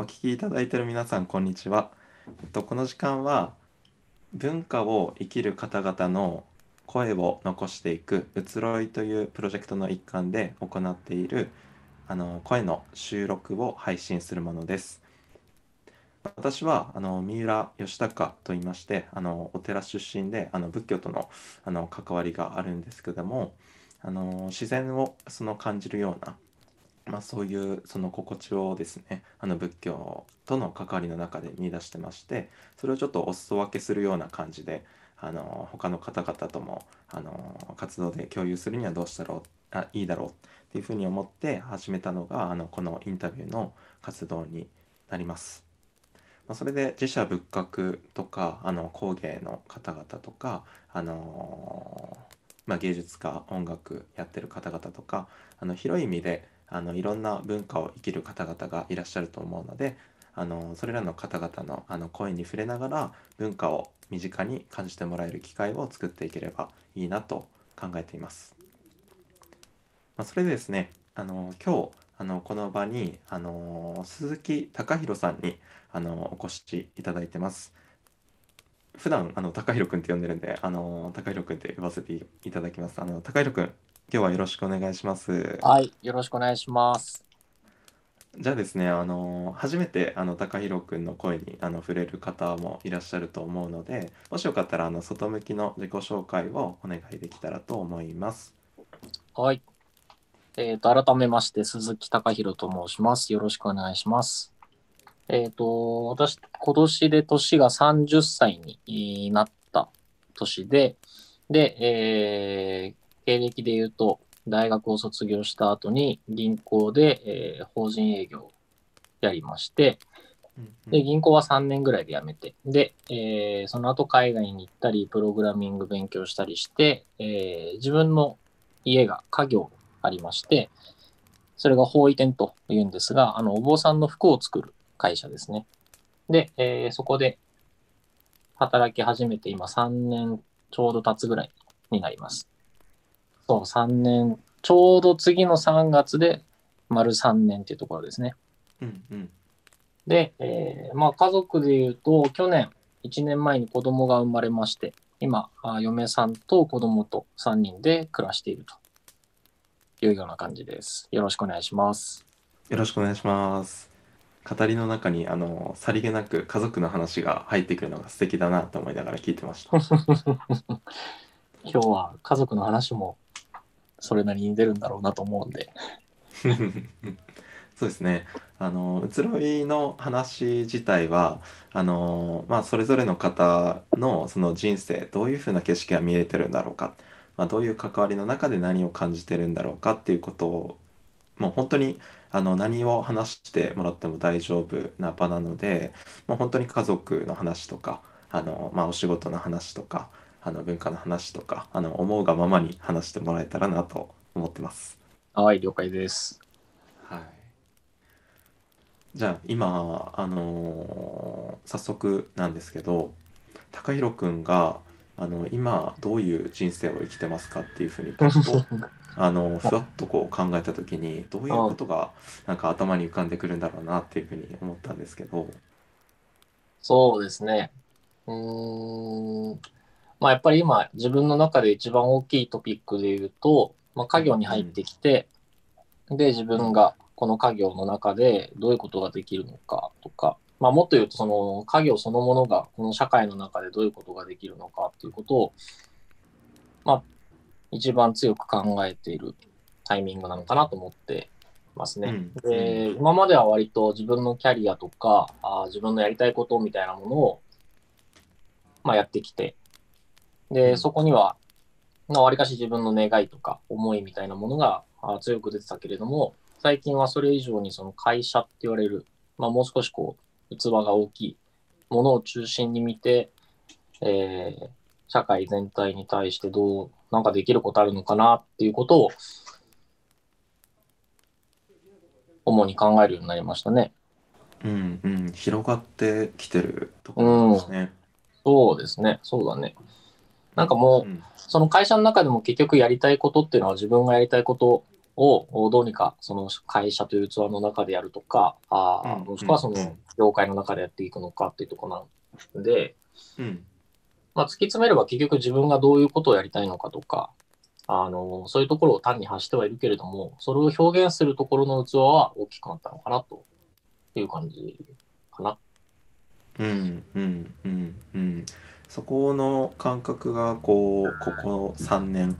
お聞きいただいている皆さん、こんにちは。えっと、この時間は、文化を生きる方々の声を残していく移ろいというプロジェクトの一環で行っているあの声の収録を配信するものです。私はあの三浦義孝と言いましてあのお寺出身であの仏教とのあの関わりがあるんですけどもあの自然をその感じるようなまあ、そういうその心地をですねあの仏教との関わりの中で見出してましてそれをちょっとお裾分けするような感じであの他の方々ともあの活動で共有するにはどうしたらあいいだろうっていうふうに思って始めたのがあのこのインタビューの活動になります。まあ、それで自社仏閣とかあの工芸の方々とかあのまあ、芸術家音楽やってる方々とかあの広い意味であのいろんな文化を生きる方々がいらっしゃると思うのであのそれらの方々のあの声に触れながら文化を身近に感じてもらえる機会を作っていければいいなと考えています。まあ、それでですねあの今日あのこの場にあの鈴木隆弘さんにあのお越しいただいてます。普段あの高弘くんって呼んでるんで、あの高弘くんって呼ばせていただきます。あの高弘くん、今日はよろしくお願いします。はい、よろしくお願いします。じゃあですね、あの初めてあの高弘くんの声にあの触れる方もいらっしゃると思うので、もしよかったらあの外向きの自己紹介をお願いできたらと思います。はい。えっ、ー、と改めまして鈴木隆弘と申します。よろしくお願いします。えっ、ー、と私今年で年が30歳になった年で、で、えー、経歴で言うと、大学を卒業した後に銀行で、えー、法人営業をやりまして、で、銀行は3年ぐらいで辞めて、で、えー、その後海外に行ったり、プログラミング勉強したりして、えー、自分の家が家業ありまして、それが法医店というんですが、あの、お坊さんの服を作る会社ですね。で、えー、そこで働き始めて今3年ちょうど経つぐらいになります。そう、3年、ちょうど次の3月で丸3年っていうところですね。うんうん、で、えー、まあ家族で言うと、去年、1年前に子供が生まれまして、今、嫁さんと子供と3人で暮らしているというような感じです。よろしくお願いします。よろしくお願いします。語りの中にあのさりげなく家族の話が入ってくるのが素敵だなと思いながら聞いてました。今日は家族の話もそれなりに出るんだろうなと思うんで。そうですね。あの移ろいの話自体はあの、まあ、それぞれの方のその人生どういうふうな景色が見えてるんだろうか、まあ、どういう関わりの中で何を感じてるんだろうかっていうことをもう本当にあの何を話してもらっても大丈夫な場なのでもう本当に家族の話とかあの、まあ、お仕事の話とかあの文化の話とかあの思うがままに話してもらえたらなと思ってます。はい、了解です。はい。じゃあ今あのー早速なんですけど、高弘くんがあの今どういう人生を生きてますかっていうふうにパッと あのふわっとこう考えた時にどういうことがなんか頭に浮かんでくるんだろうなっていうふうに思ったんですけど。そうですね。うーん。まあ、やっぱり今、自分の中で一番大きいトピックで言うと、まあ、家業に入ってきて、で、自分がこの家業の中でどういうことができるのかとか、まあ、もっと言うと、その家業そのものがこの社会の中でどういうことができるのかっていうことを、まあ、一番強く考えているタイミングなのかなと思ってますね。うん、で、今までは割と自分のキャリアとか、あ自分のやりたいことみたいなものを、まあ、やってきて、で、そこには、わりかし自分の願いとか思いみたいなものが強く出てたけれども、最近はそれ以上にその会社って言われる、まあ、もう少しこう、器が大きいものを中心に見て、えー、社会全体に対してどう、なんかできることあるのかなっていうことを、主に考えるようになりましたね。うんうん、広がってきてるところですね、うん。そうですね、そうだね。なんかもう、その会社の中でも結局やりたいことっていうのは自分がやりたいことをどうにかその会社という器の中でやるとか、あうん。もしくはその業界の中でやっていくのかっていうところなんで、うん。まあ、突き詰めれば結局自分がどういうことをやりたいのかとか、あの、そういうところを単に発してはいるけれども、それを表現するところの器は大きくなったのかなという感じかな。うんうんうんうんそこの感覚がこうここ3年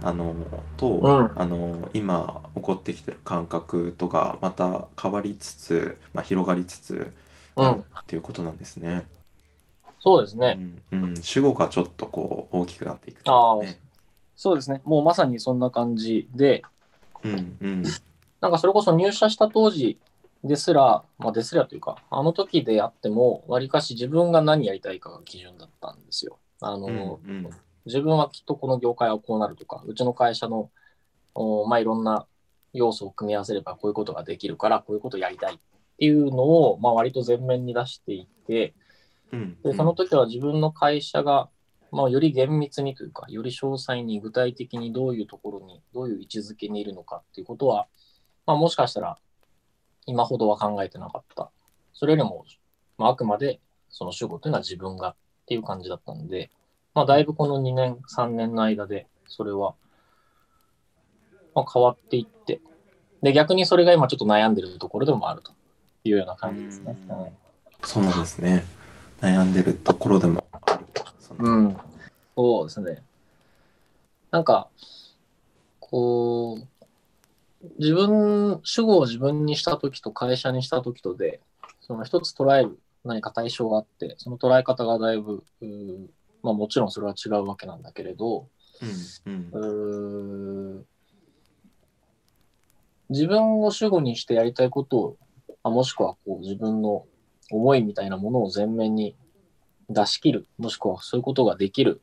あのと、うんあの今起こってきてる感覚とかまた変わりつつ、まあ、広がりつつうん、っていうことなんですね。そうですね。うんうん、主語がちょっとこう大きくなっていくああね。そうですね。もうまさにそんな感じで、うんうんなんかそれこそ入社した当時ですら、まあですらというか、あの時であっても、わりかし自分が何やりたいかが基準だったんですよ。あの、うんうん自分はきっとこの業界はこうなるとか、うちの会社の、おまあ、いろんな要素を組み合わせればこういうことができるから、こういうことをやりたいっていうのを、まあ、割と前面に出していて、うんで、その時は自分の会社が、まあ、より厳密にというか、より詳細に具体的にどういうところに、どういう位置づけにいるのかっていうことは、まあ、もしかしたら今ほどは考えてなかった。それよりも、まあ、あくまでその主語というのは自分がっていう感じだったんで、まあ、だいぶこの2年、3年の間で、それは、まあ、変わっていって、で、逆にそれが今ちょっと悩んでるところでもあるというような感じですね。うんはいそうですね。悩んでるところでもある。うん。そうですね。なんか、こう、自分、主語を自分にしたときと会社にしたときとで、その一つ捉える何か対象があって、その捉え方がだいぶ、まあもちろんそれは違うわけなんだけれど、うんうん。自分を主語にしてやりたいことを、あもしくはこう自分の思いみたいなものを前面に出し切る、もしくはそういうことができる。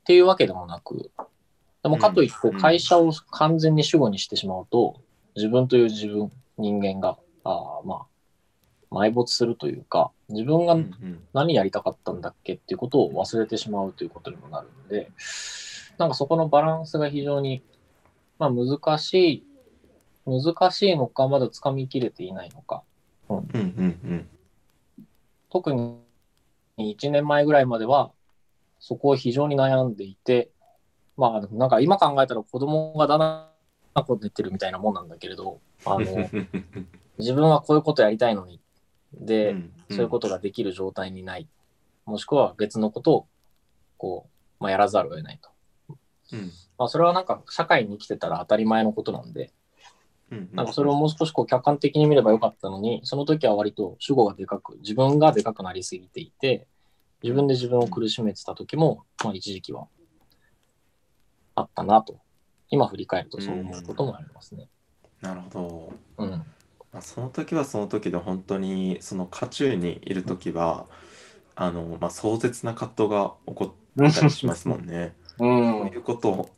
っていうわけでもなく、でもかといってうん。会社を完全に主語にしてしまうと、自分という自分、人間が、あーまあ、埋没するというか、自分がうんうん。何やりたかったんだっけっていうことを忘れてしまうということにもなるので、なんかそこのバランスが非常に、まあ、難しい、難しいのか、まだ掴みきれていないのか。うんうんうん。特に1年前ぐらいまでは、そこを非常に悩んでいて、まあ、なんか今考えたら子供がだんだんこと言ってるみたいなもんなんだけれど、あの、自分はこういうことやりたいのに、で、うんそういうことができる状態にない。もしくは別のことを、こう、まあ、やらざるを得ないと。うんまあ、それはなんか社会に生きてたら当たり前のことなんで、うんなんかそれをもう少しこう客観的に見ればよかったのに、その時は割と主語がでかく、自分がでかくなりすぎていて、自分で自分を苦しめてた時も、まあ一時期はあったなと。今振り返るとそう思うこともありますね。なるほど。うん。まあ、その時はその時で本当にその渦中にいる時はあの、まあ、壮絶な葛藤が起こったりしますもんね。う。こうんいうことを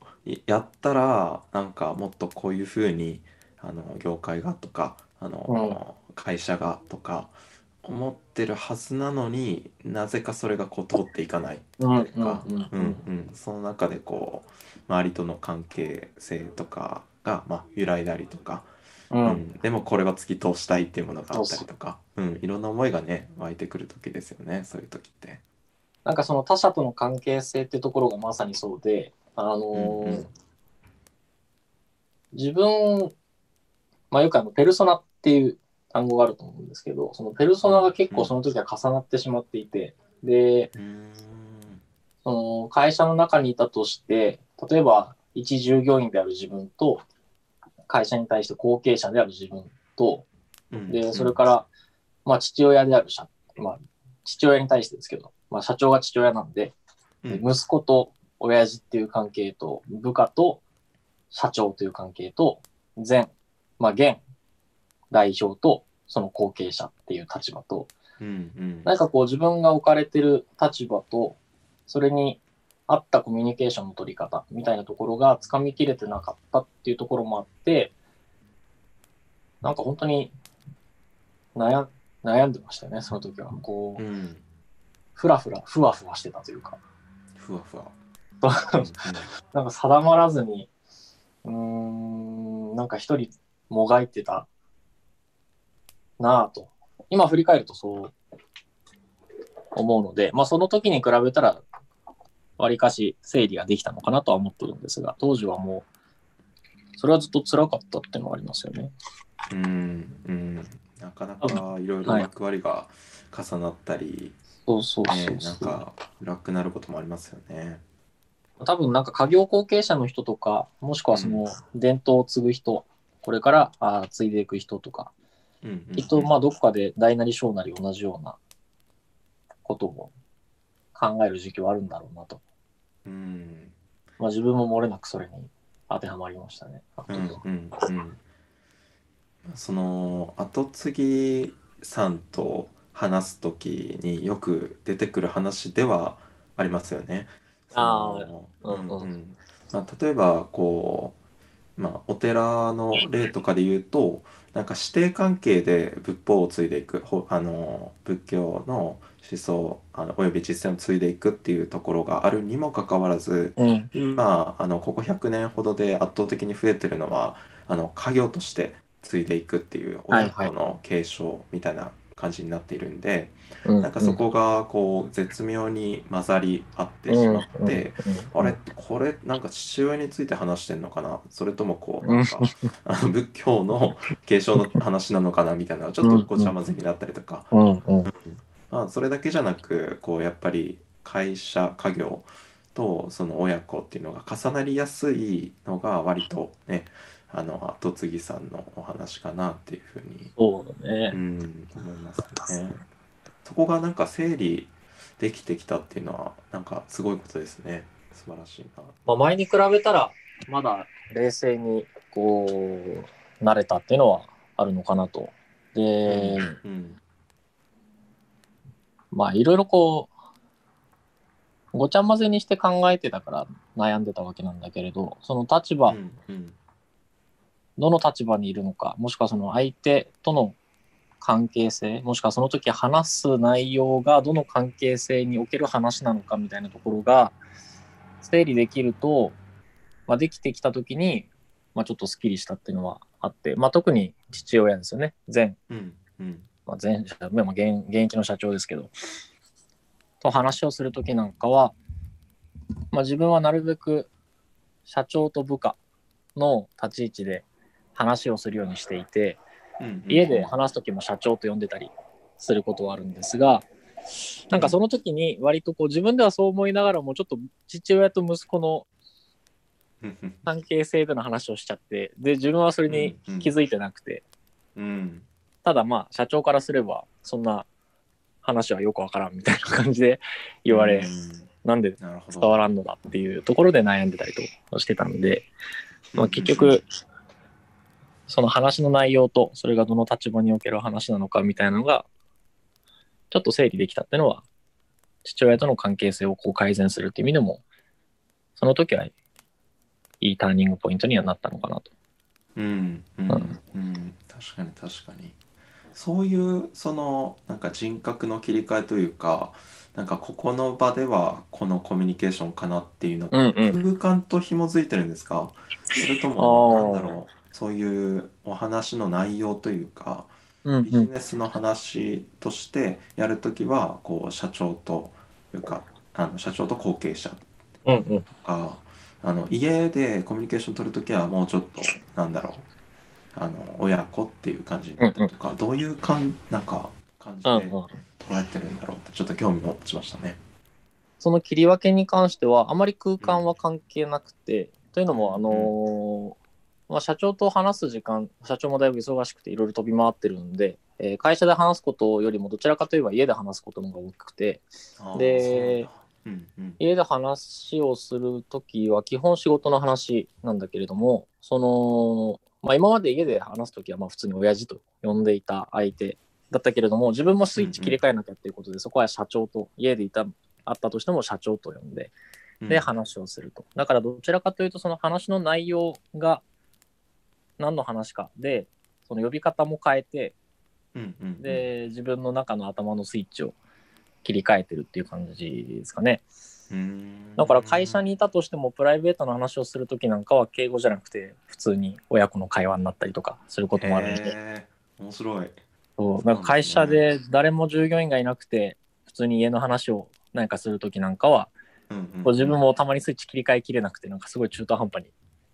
やったらなんかもっとこういうふうにあの業界がとかあの、会社がとか思ってるはずなのになぜかそれがこう通っていかないうん。というか、うん。うんうん、その中でこう周りとの関係性とかが、まあ、揺らいだりとか、う。うん。ん、でもこれは突き通したいっていうものがあったりとか、うん、いろんな思いがね湧いてくる時ですよねそういう時って。なんかその他者との関係性ってところがまさにそうで、あのーうんうん。自分、まあよくあの、ペルソナっていう単語があると思うんですけど、そのペルソナが結構その時は重なってしまっていて、で、うーん。その会社の中にいたとして、例えば一従業員である自分と、会社に対して後継者である自分と、うん。で、それから、まあ父親である社、まあ父親に対してですけど、まあ社長が父親なんで、うん。で息子と親父っていう関係と、部下と社長という関係と、前、まあ現代表とその後継者っていう立場と、うん。うん。何かこう自分が置かれてる立場と、それに合ったコミュニケーションの取り方みたいなところがつかみきれてなかったっていうところもあって、なんか本当に悩悩んでましたよね、その時は。こう、うんふらふら、ふわふわしてたというか。ふわふわ。なんか定まらずに、うーん、なんか一人もがいてたなぁと。今振り返るとそう思うので、まあその時に比べたら、わりかし整理ができたのかなとは思ってるんですが、当時はもう、それはずっと辛かったっていうのがありますよね。うん、うん、なかなかいろいろはい役割が重なったり、そうそうそうなんか暗くなることもありますよね。多分なんか家業後継者の人とか、もしくはその伝統を継ぐ人、これからあー継いでいく人とか、うんうんうんきっとまあどこかで大なり小なり同じようなことも考える時期はあるんだろうなと。うんまあ自分も漏れなくそれに当てはまりましたね。うんうんうんその後継ぎさんと話す時によく出てくる話ではありますよね。あーそのうんうんうんまあ、例えばこう、まあ、お寺の例とかで言うとなんか師弟関係で仏法を継いでいくほあの仏教の思想あのおよび実践を継いでいくっていうところがあるにもかかわらずうん。今あのここ100年ほどで圧倒的に増えてるのはあの家業として継いでいくっていう親子の継承みたいな感じになっているんで、うん。なんかそこがこう絶妙に混ざり合ってしまって、あれこれなんか父親について話してんのかな？それともこうなんかあの仏教の継承の話なのかなみたいなちょっとごちゃ混ぜになったりとか、うん。うん。まあ、それだけじゃなくこうやっぱり会社家業とその親子っていうのが重なりやすいのが割とねあの後継ぎさんのお話かなっていうふうに、そうだねう。ん、思いますね。そこがなんか整理できてきたっていうのはなんかすごいことですね。素晴らしいな。まあ、前に比べたら、まだ冷静にこう、慣れたっていうのはあるのかなと。で、うんまあ、いろいろこう、ごちゃ混ぜにして考えてたから悩んでたわけなんだけれど、その立場、うんうんどの立場にいるのか、もしくはその相手との関係性、もしくはその時話す内容がどの関係性における話なのかみたいなところが整理できると、まあ、できてきた時に、まあ、ちょっとスッキリしたっていうのはあって、まあ、特に父親ですよね。前、うんうんまあ、前まあ、現現役の社長ですけど、と話をする時なんかは、まあ、自分はなるべく社長と部下の立ち位置で話をするようにしていて、うんうん家で話す時も社長と呼んでたりすることはあるんですが、なんかその時に割とこう自分ではそう思いながらもちょっと父親と息子のうんうん。関係性での話をしちゃって、で、自分はそれに気づいてなくて、うん。ただまあ社長からすればそんな話はよくわからんみたいな感じで言われ、うん。なんで伝わらんのだっていうところで悩んでたりとしてたので、まあ、結局その話の内容とそれがどの立場における話なのかみたいなのがちょっと整理できたっていうのは父親との関係性をこう改善するっていう意味でもその時はいいターニングポイントにはなったのかなと。うんうんうん。うん確かに確かに。そういうそのなんか人格の切り替えというかなんかここの場ではこのコミュニケーションかなっていうのうんうん。空間と紐づいてるんですか？それともなんだろうそういうお話の内容というかうんビジネスの話としてやるときはこう社長というかあの社長と後継者うんうん。かあの家でコミュニケーション取るときはもうちょっとなんだろうあの親子っていう感じになったりとか、どういうかんなんか感じでうん捉うん。えてるんだろうってちょっと興味を持ちましたね。その切り分けに関してはあまり空間は関係なくて、というのもあのーまあ、社長と話す時間社長もだいぶ忙しくていろいろ飛び回ってるんで、えー会社で話すことよりもどちらかといえば家で話すことの方が大きくてでそうなんだ。うんうん。家で話をするときは基本仕事の話なんだけれどもその、まあ、今まで家で話すときはまあ普通に親父と呼んでいた相手だったけれども自分もスイッチ切り替えなきゃっていうことで、そこは社長と家でいたあったとしても社長と呼んでで話をすると。だからどちらかというとその話の内容が何の話か。でその呼び方も変えてうんうんうん。で自分の中の頭のスイッチを切り替えてるっていう感じですかね。だから会社にいたとしてもプライベートの話をするときなんかは敬語じゃなくて普通に親子の会話になったりとかすることもあるので、面白い。そう。なんか会社で誰も従業員がいなくて普通に家の話を何かするときなんかはうんうん自分もたまにスイッチ切り替えきれなくてなんかすごい中途半端に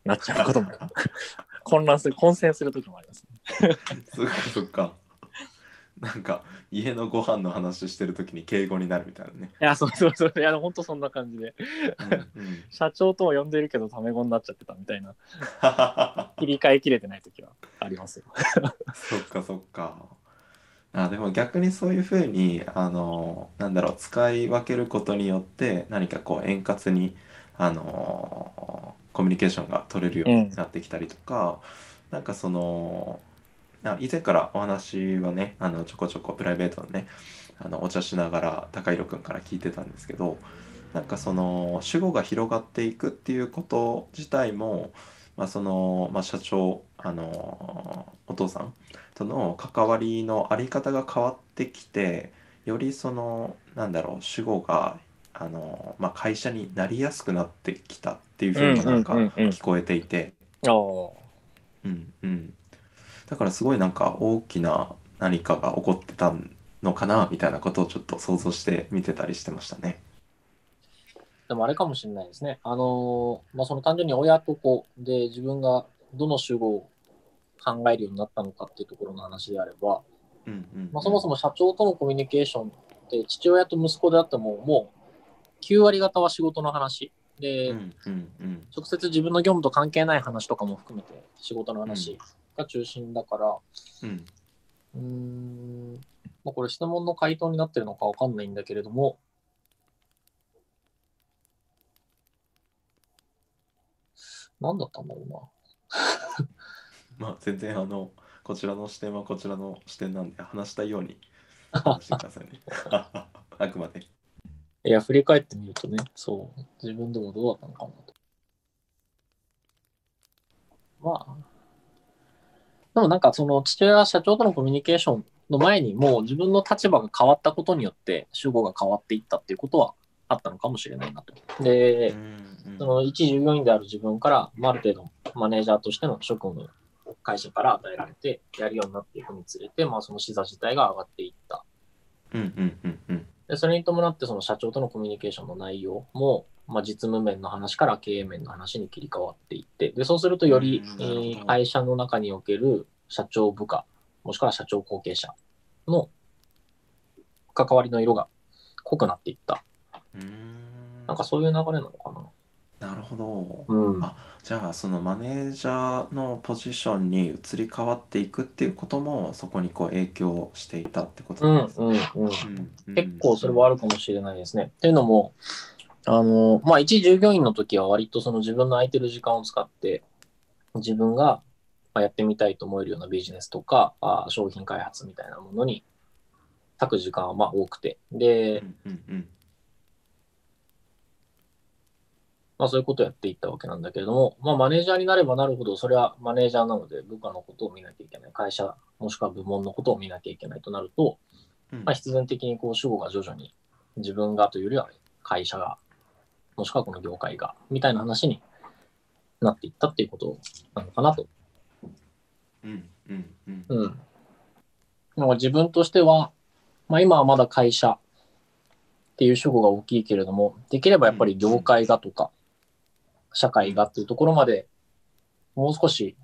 なっちゃうことも 混乱する混戦するときもあります、ね、そっかそっか。なんか家のご飯の話してるときに敬語になるみたいなね。いやそうそうそういや本当そんな感じでうんうん 社長とは呼んでるけどタメ語になっちゃってたみたいな 切り替えきれてないときはありますよそっかそっか。あでも逆にそういうふうにあのなんだろう使い分けることによって何かこう円滑にあのコミュニケーションが取れるようになってきたりとか、なんかそのあ以前からお話はねあのちょこちょこプライベートのねあのお茶しながら高弘くんから聞いてたんですけどなんかその主語が広がっていくっていうこと自体も、まあそのまあ、社長あのお父さんとの関わりのあり方が変わってきてよりそのなんだろう主語があの、まあ、会社になりやすくなってきたっていうふうになんかうんうんうんうん聞こえていて。ああうんうん、だからすごいなんか大きな何かが起こってたのかなみたいなことをちょっと想像して見てたりしてましたね。でもあれかもしれないですね。あのーまあ、その単純に親と子で自分がどの主語を考えるようになったのかっていうところの話であれば、うんうんまあ、そもそも社長とのコミュニケーションって父親と息子であってももう9割方は仕事の話。で、うんうんうん。直接自分の業務と関係ない話とかも含めて仕事の話が中心だから、うん。うーん、まあ、これ質問の回答になってるのかわかんないんだけれども、何だったんだろうな。まあ全然あのこちらの視点はこちらの視点なんで話したいように 話してくださいね。あくまで。いや、振り返ってみるとね、そう、自分でもどうだったのかなと。まあ、でもなんかその父親が社長とのコミュニケーションの前にもう自分の立場が変わったことによって主語が変わっていったっていうことはあったのかもしれないなと。で、うんその一従業員である自分から、まあ、ある程度マネージャーとしての職務を会社から与えられてやるようになっていくにつれて、まあ、その視座自体が上がっていった。うんうんうんうんでそれに伴ってその社長とのコミュニケーションの内容も、まあ、実務面の話から経営面の話に切り替わっていってでそうするとよりうん、えー会社の中における社長部下もしくは社長後継者の関わりの色が濃くなっていった。なんかそういう流れなのかな。なるほど。うんあじゃあそのマネージャーのポジションに移り変わっていくっていうこともそこにこう影響していたってことうんなんですね。うんうんうん結構それはあるかもしれないですね。っていうのも、あの、まあ、一従業員の時は割とその自分の空いてる時間を使って、自分がまあやってみたいと思えるようなビジネスとか、あ商品開発みたいなものに割く時間はまあ多くて、で、うんうんうんまあ、そういうことをやっていったわけなんだけれども、まあ、マネージャーになればなるほど、それはマネージャーなので部下のことを見なきゃいけない、会社もしくは部門のことを見なきゃいけないとなると、うんまあ、必然的にこう主語が徐々に自分がというよりは会社が、もしくはこの業界が、みたいな話になっていったっていうことなのかなと。うんうんうんうん。なんか自分としては、まあ、今はまだ会社っていう主語が大きいけれども、できればやっぱり業界がとか、社会がっていうところまでもう少し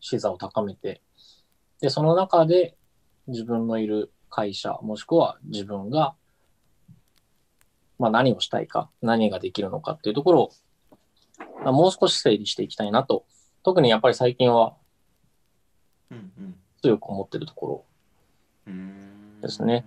視座を高めて、で、その中で自分のいる会社、もしくは自分が、まあ何をしたいか、何ができるのかっていうところを、まあもう少し整理していきたいなと。特にやっぱり最近はうんうん。強く思ってるところうーん。ですね